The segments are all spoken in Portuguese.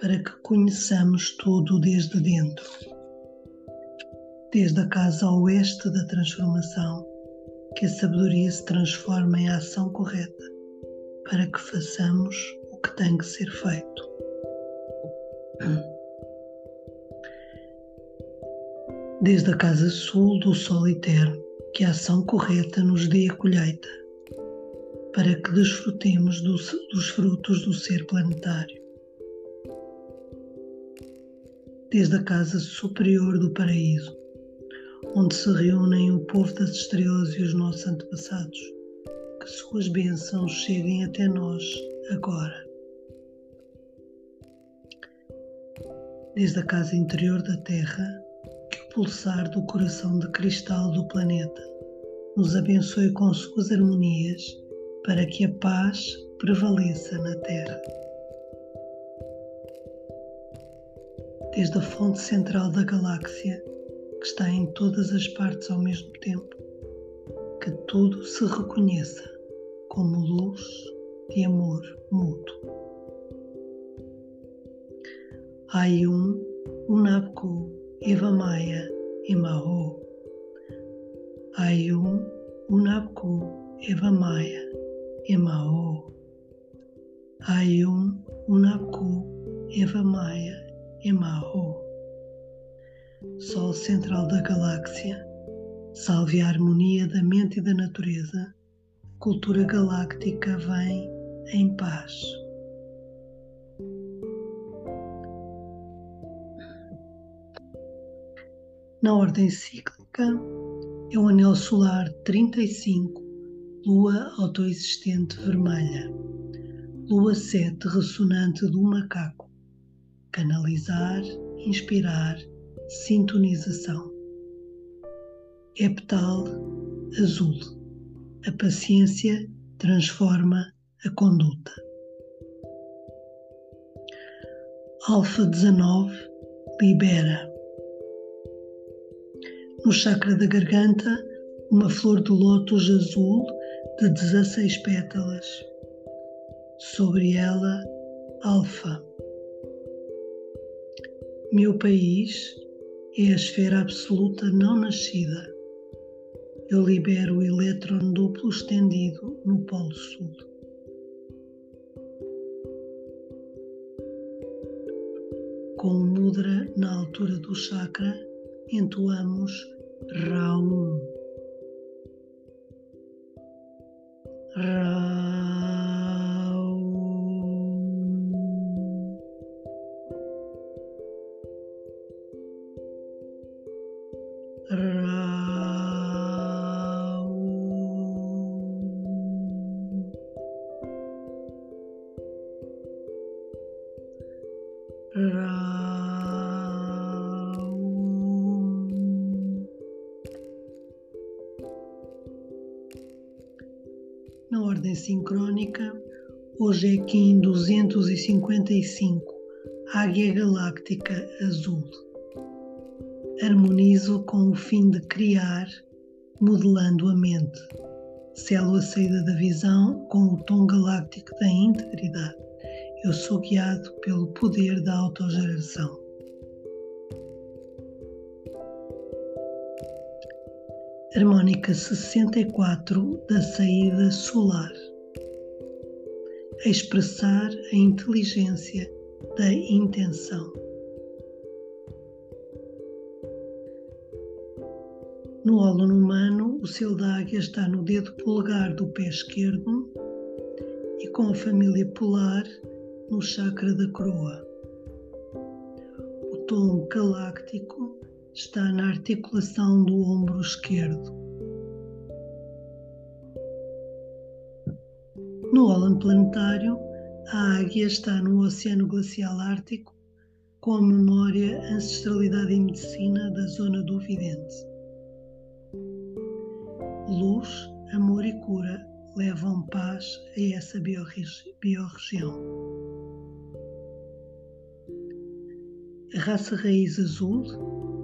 para que conheçamos tudo desde dentro. Desde a casa oeste da transformação, que a sabedoria se transforme em ação correta, para que façamos o que tem que ser feito. Desde a casa sul do sol eterno, que a ação correta nos dê a colheita para que desfrutemos do, dos frutos do ser planetário. Desde a casa superior do paraíso, onde se reúnem o povo das estrelas e os nossos antepassados, que suas bênçãos cheguem até nós agora. Desde a casa interior da Terra, que o pulsar do coração de cristal do planeta nos abençoe com suas harmonias para que a paz prevaleça na Terra. Desde a fonte central da galáxia, que está em todas as partes ao mesmo tempo, que tudo se reconheça como luz de amor mútuo. Ayum, Unapku, Eva Maia e Maho. Ayum, Unapku, Eva Maia Emao, Ayum Unaku Eva Maia Emao. Sol central da galáxia, salve a harmonia da mente e da natureza, cultura galáctica vem em paz. Na ordem cíclica, é o anel solar 35 lua autoexistente vermelha, lua 7 ressonante do macaco, canalizar, inspirar, sintonização. Epital azul, a paciência transforma a conduta. Alfa 19 libera. No chakra da garganta, uma flor de lótus azul de 16 pétalas. Sobre ela, Alfa. Meu país é a esfera absoluta não nascida. Eu libero o elétron duplo estendido no Polo Sul. Com o mudra na altura do chakra, entoamos Raum. Na ordem sincrónica, hoje é Kim 255, Águia Galáctica Azul. Harmonizo com o fim de criar, modelando a mente. Selo a saída da visão com o tom galáctico da integridade. Eu sou guiado pelo poder da autogeração. harmónica 64 da saída solar. Expressar a inteligência da intenção. No ólon humano, o selo da águia está no dedo polegar do pé esquerdo e com a família polar no chakra da coroa. O tom galáctico está na articulação do ombro esquerdo. No ólon planetário, A águia está no Oceano Glacial Ártico com a memória, ancestralidade e medicina da zona do Vidente. Luz, amor e cura levam paz a essa biorregião. A raça raiz azul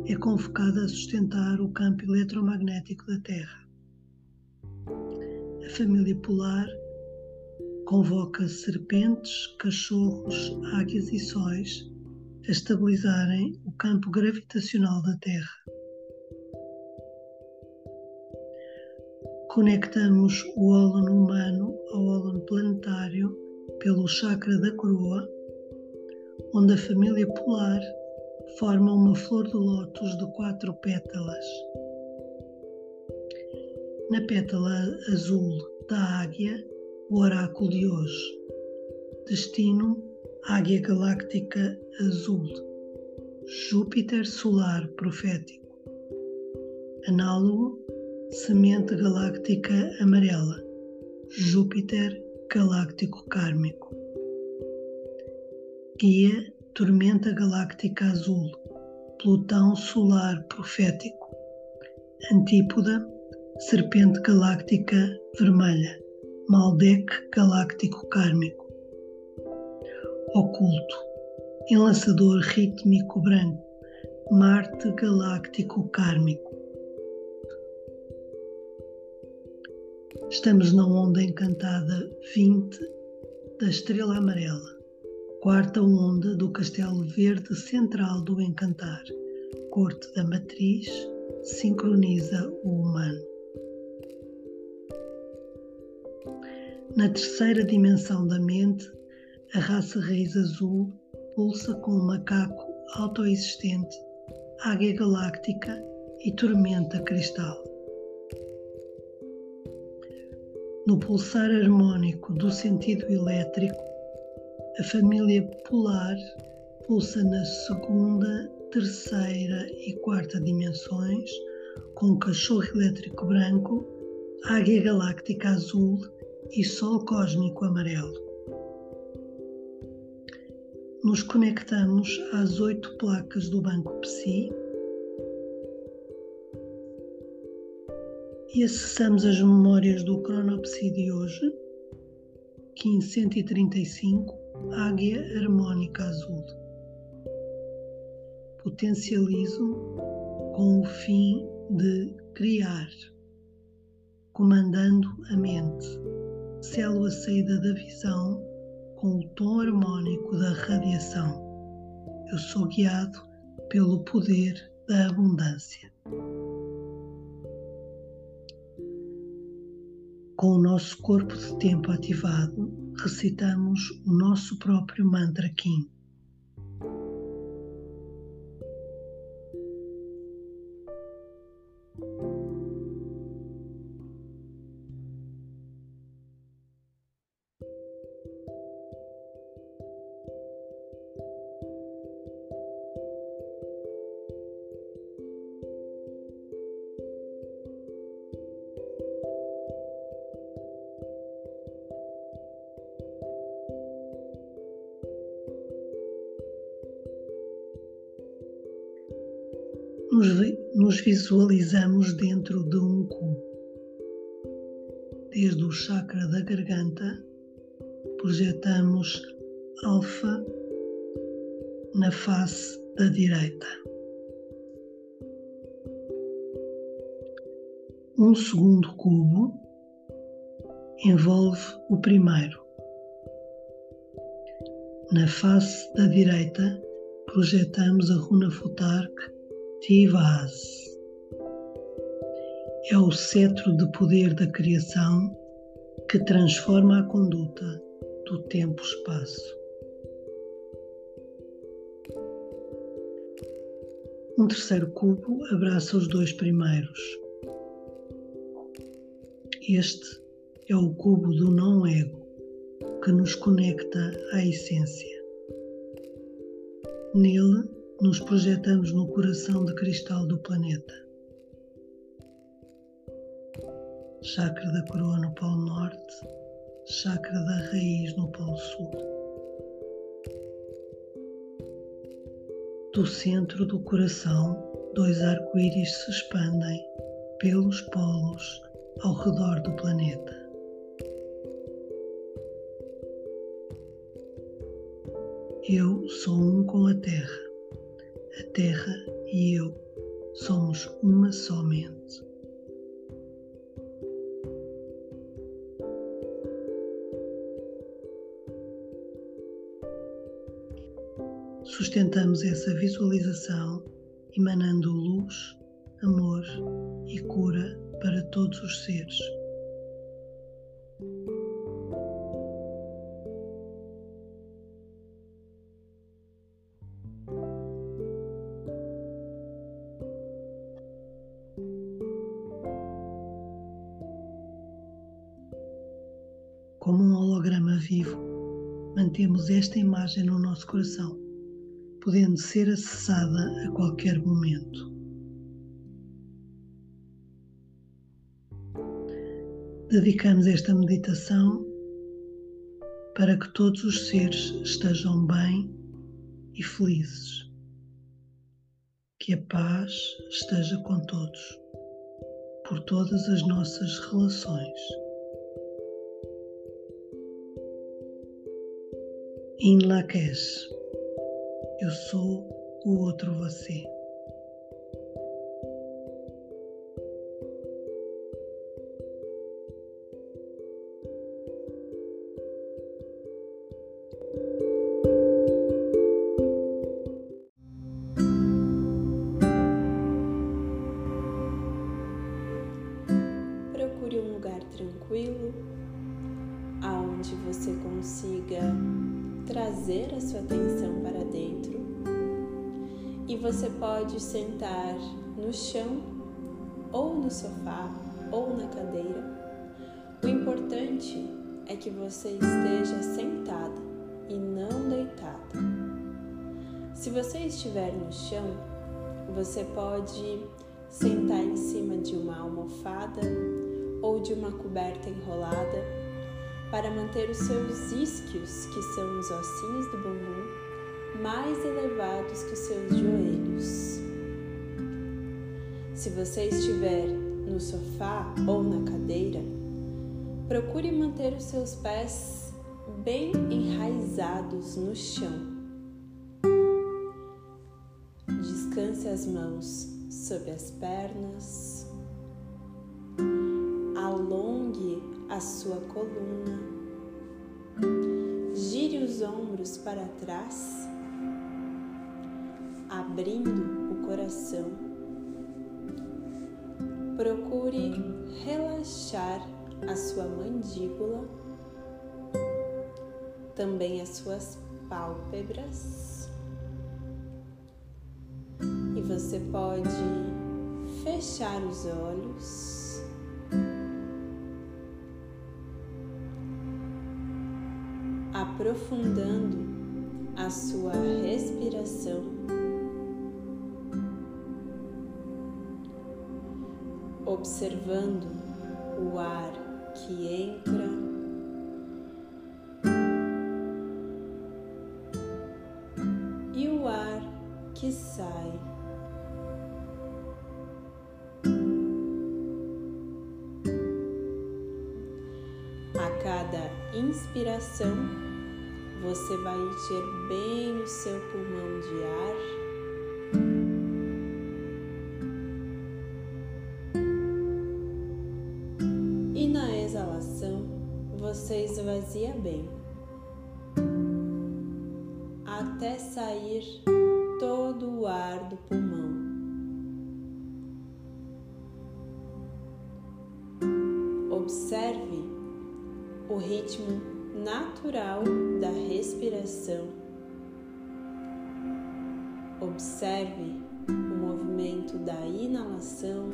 é convocada a sustentar o campo eletromagnético da Terra. A família polar convoca serpentes, cachorros, águias e sóis a estabilizarem o campo gravitacional da Terra. Conectamos o ólon humano ao ólon planetário pelo chakra da coroa, onde a família polar forma uma flor de lótus de quatro pétalas. Na pétala azul da águia o oráculo de hoje. Destino: Águia Galáctica Azul. Júpiter Solar Profético. Análogo: Semente Galáctica Amarela. Júpiter Galáctico Kármico. Guia: Tormenta Galáctica Azul. Plutão Solar Profético. Antípoda: Serpente Galáctica Vermelha. Maldek galáctico kármico. Oculto. Enlaçador rítmico branco. Marte galáctico kármico. Estamos na onda encantada 20 da estrela amarela, quarta onda do castelo verde central do encantar, corte da matriz, sincroniza o humano. Na terceira dimensão da mente, a raça raiz azul pulsa com um macaco autoexistente, águia galáctica e tormenta cristal. No pulsar harmônico do sentido elétrico, a família polar pulsa na segunda, terceira e quarta dimensões com cachorro elétrico branco, águia galáctica azul e Sol cósmico amarelo. Nos conectamos às oito placas do Banco Psi e acessamos as memórias do Cronopsi de hoje, 1535, Águia Harmônica Azul. Potencializo com o fim de criar, comandando a mente selo a saída da visão com o tom harmônico da radiação. Eu sou guiado pelo poder da abundância. Com o nosso corpo de tempo ativado, recitamos o nosso próprio mantra Kim. Nos, nos visualizamos dentro de um cubo. Desde o chakra da garganta, projetamos alfa na face da direita. Um segundo cubo envolve o primeiro. Na face da direita, projetamos a runa Futark Tivas. É o cetro de poder da criação que transforma a conduta do tempo-espaço. Um terceiro cubo abraça os dois primeiros. Este é o cubo do não-ego que nos conecta à essência. Nele, nos projetamos no coração de cristal do planeta. Chakra da coroa no Polo Norte, chakra da raiz no Polo Sul. Do centro do coração, dois arco-íris se expandem pelos polos ao redor do planeta. Eu sou um com a Terra. A Terra e eu somos uma só mente. Sustentamos essa visualização emanando luz, amor e cura para todos os seres. Nosso coração, podendo ser acessada a qualquer momento. Dedicamos esta meditação para que todos os seres estejam bem e felizes. Que a paz esteja com todos, por todas as nossas relações. Lakesh, eu sou o outro você. No chão ou no sofá ou na cadeira. O importante é que você esteja sentada e não deitada. Se você estiver no chão, você pode sentar em cima de uma almofada ou de uma coberta enrolada para manter os seus isquios, que são os ossinhos do bumbum, mais elevados que os seus joelhos. Se você estiver no sofá ou na cadeira, procure manter os seus pés bem enraizados no chão. Descanse as mãos sob as pernas, alongue a sua coluna, gire os ombros para trás, abrindo o coração. Procure relaxar a sua mandíbula, também as suas pálpebras. E você pode fechar os olhos. Aprofundando a sua respiração, observando o ar que entra e o ar que sai. A cada inspiração, você vai encher bem o seu pulmão de ar. Você esvazia bem, até sair todo o ar do pulmão. Observe o ritmo natural da respiração. Observe o movimento da inalação,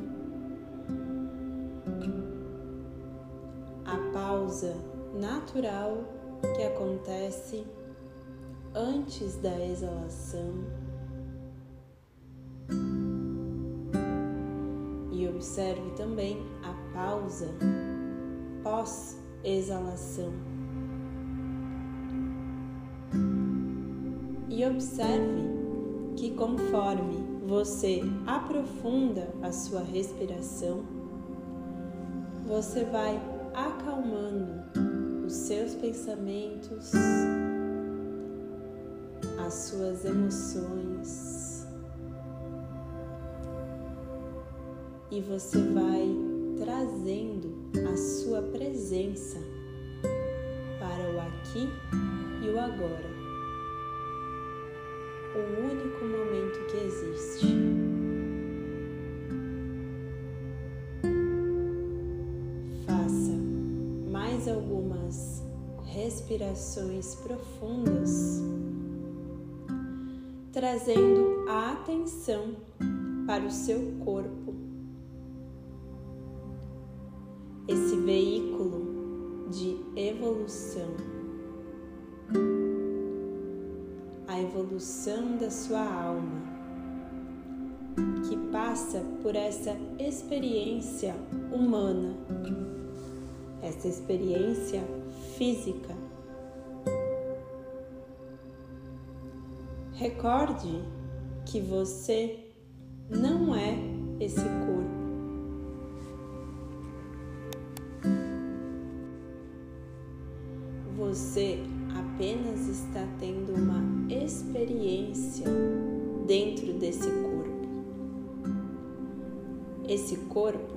a pausa natural que acontece antes da exalação. E observe também a pausa pós exalação. E observe que conforme você aprofunda a sua respiração, você vai acalmando os seus pensamentos, as suas emoções e você vai trazendo a sua presença para o aqui e o agora o único momento que existe. Respirações profundas, trazendo a atenção para o seu corpo, esse veículo de evolução. evolução da sua alma, que passa por essa experiência humana, essa experiência física. Recorde que você não é esse corpo. Você apenas está tendo uma experiência dentro desse corpo. Esse corpo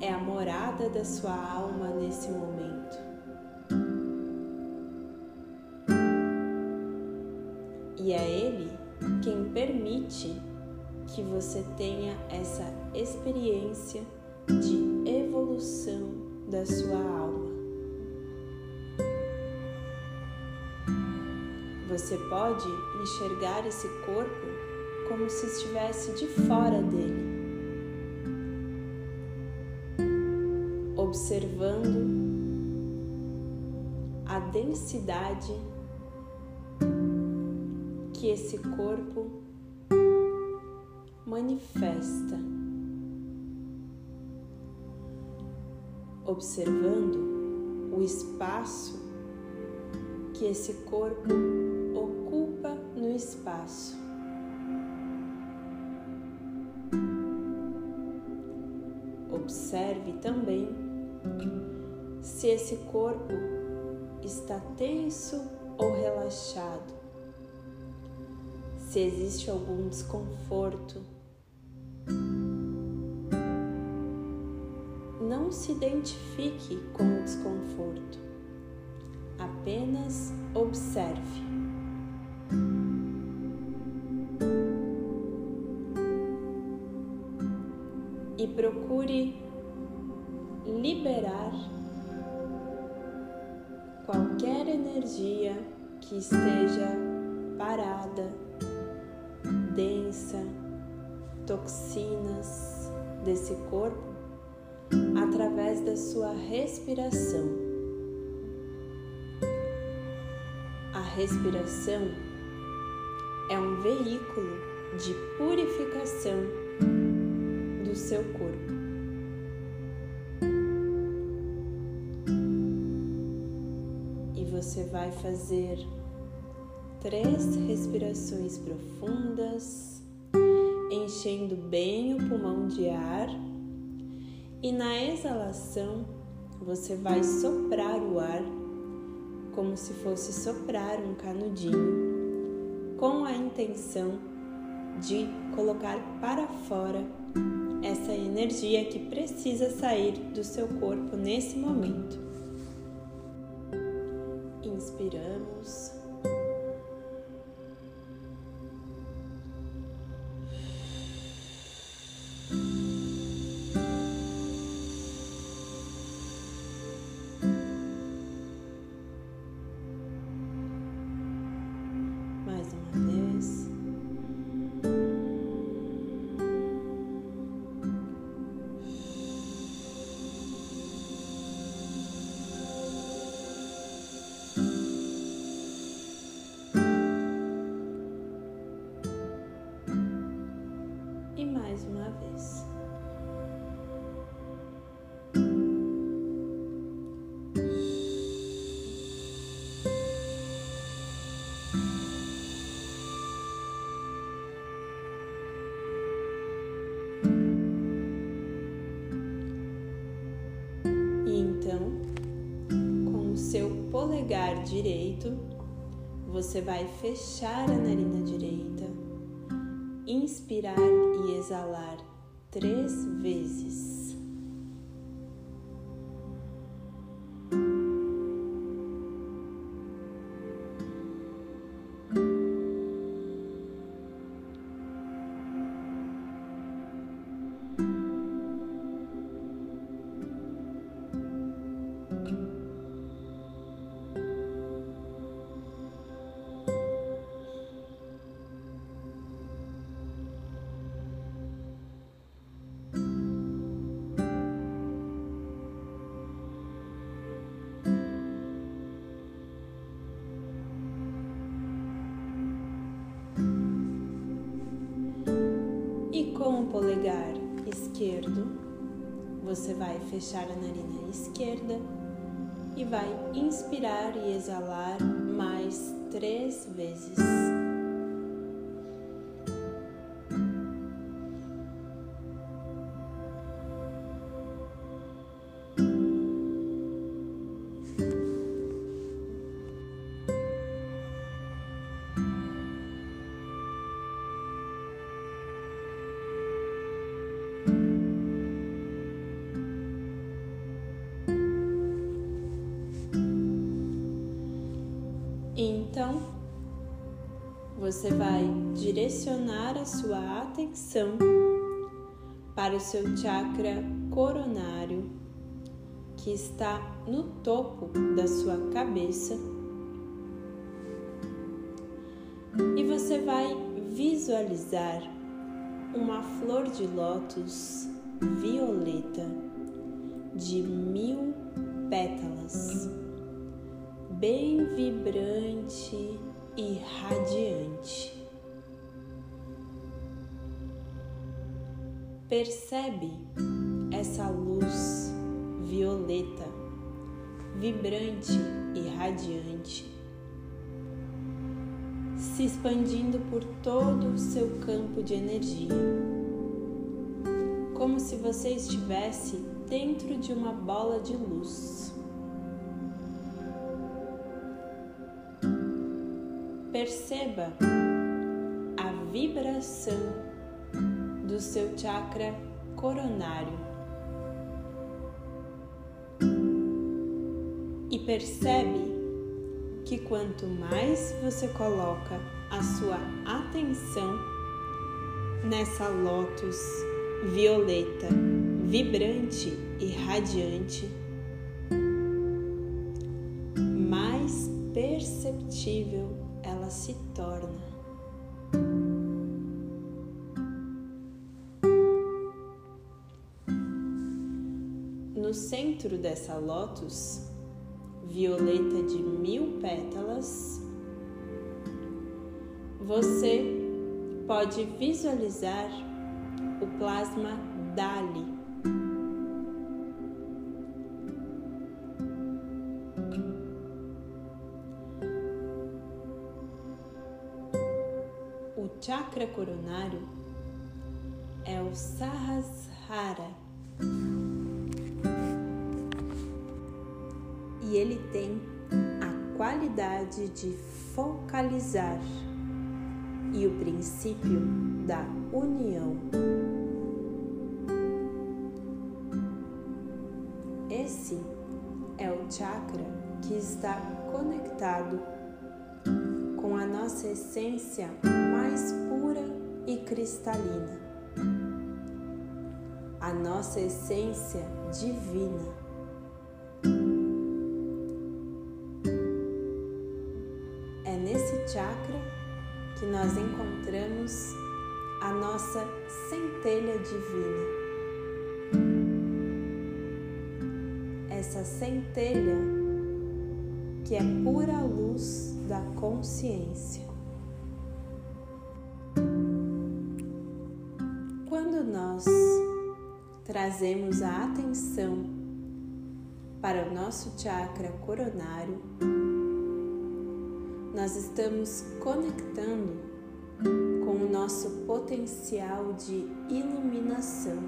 é a morada da sua alma nesse momento. Permite que você tenha essa experiência de evolução da sua alma. Você pode enxergar esse corpo como se estivesse de fora dele, observando a densidade que esse corpo manifesta, observando o espaço que esse corpo espaço. Observe também se esse corpo está tenso ou relaxado, se existe algum desconforto. Não se identifique com o desconforto, apenas observe. e procure liberar qualquer energia que esteja parada, densa, toxinas desse corpo através da sua respiração. A respiração é um veículo de purificação do seu corpo. E você vai fazer três respirações profundas, enchendo bem o pulmão de ar, e na exalação você vai soprar o ar como se fosse soprar um canudinho, com a intenção de colocar para fora essa energia que precisa sair do seu corpo nesse momento. Inspiramos. Polegar direito, você vai fechar a narina direita, inspirar e exalar três vezes. Polegar esquerdo, você vai fechar a narina esquerda e vai inspirar e exalar mais três vezes. Direcionar a sua atenção para o seu chakra coronário, que está no topo da sua cabeça. E você vai visualizar uma flor de lótus violeta de mil pétalas bem vibrante e radiante. Percebe essa luz violeta, vibrante e radiante, se expandindo por todo o seu campo de energia, como se você estivesse dentro de uma bola de luz. Perceba a vibração do seu chakra coronário e percebe que quanto mais você coloca a sua atenção nessa lótus violeta, vibrante e radiante, mais perceptível ela se torna. No centro dessa lótus, violeta de mil pétalas, você pode visualizar o plasma Dali chakra coronário é o Sahasrara. E ele tem a qualidade de focalizar e o princípio da união. Esse é o chakra que está conectado com a nossa essência mais pura e cristalina, a nossa essência divina. Nossa centelha divina. Essa centelha que é pura luz da consciência. Quando nós trazemos a atenção para o nosso chakra coronário, nós estamos conectando com o nosso potencial de iluminação.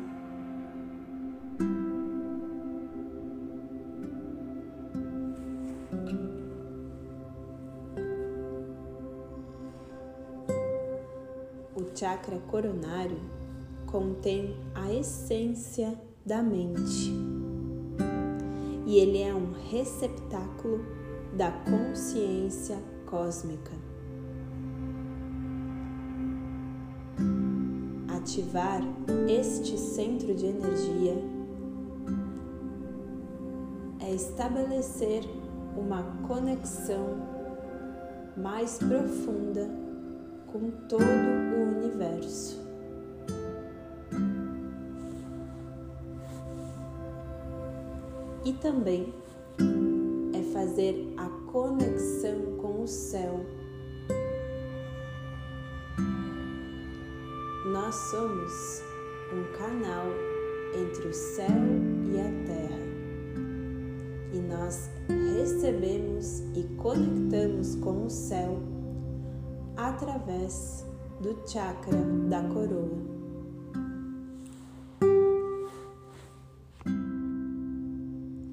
O chakra coronário contém a essência da mente e ele é um receptáculo da consciência cósmica. Ativar este centro de energia é estabelecer uma conexão mais profunda com todo o universo. E também é fazer a conexão com o céu. Nós somos um canal entre o céu e a terra. E nós recebemos e conectamos com o céu através do chakra da coroa.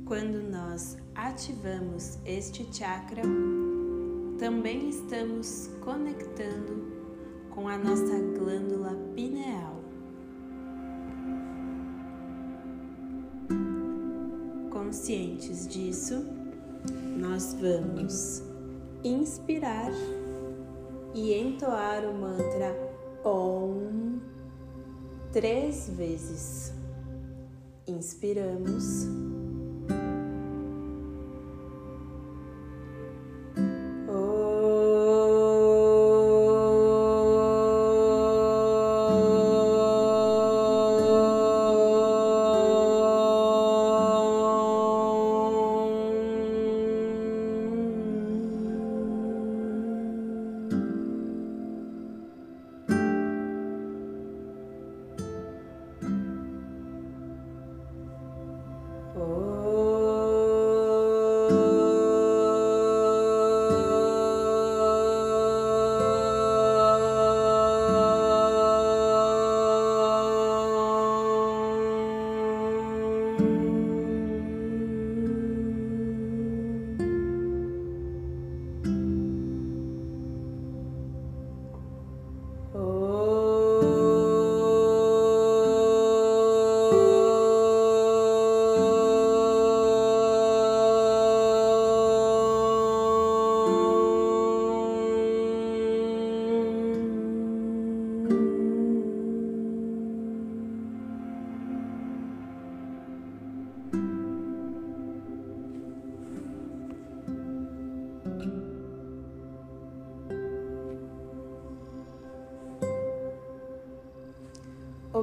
Quando nós ativamos este chakra, também estamos conectando com a nossa glândula pineal. Conscientes disso, nós vamos inspirar e entoar o mantra OM três vezes. Inspiramos.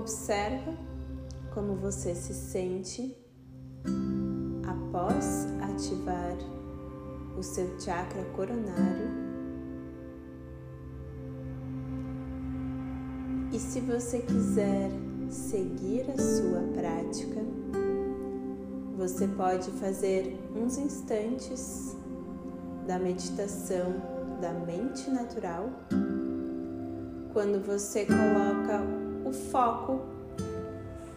Observa como você se sente após ativar o seu chakra coronário. E se você quiser seguir a sua prática, você pode fazer uns instantes da meditação da mente natural, quando você coloca o foco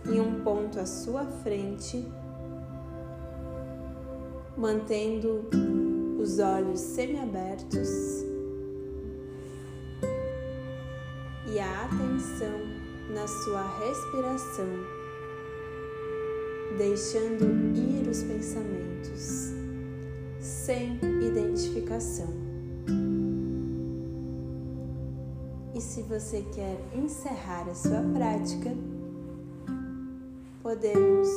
em um ponto à sua frente, mantendo os olhos semiabertos e a atenção na sua respiração, deixando ir os pensamentos sem identificação. E se você quer encerrar a sua prática, podemos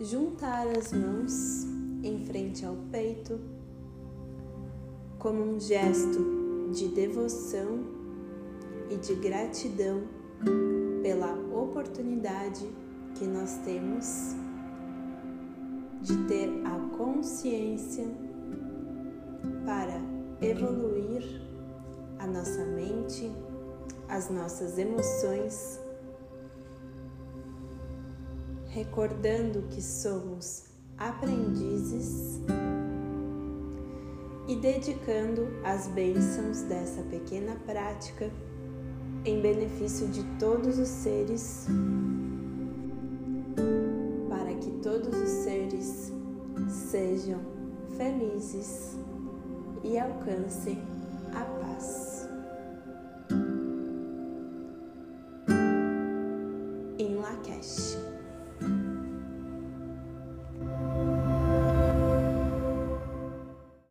juntar as mãos em frente ao peito como um gesto de devoção e de gratidão pela oportunidade que nós temos de ter a consciência para evoluir a nossa mente as nossas emoções, recordando que somos aprendizes e dedicando as bênçãos dessa pequena prática em benefício de todos os seres, para que todos os seres sejam felizes e alcancem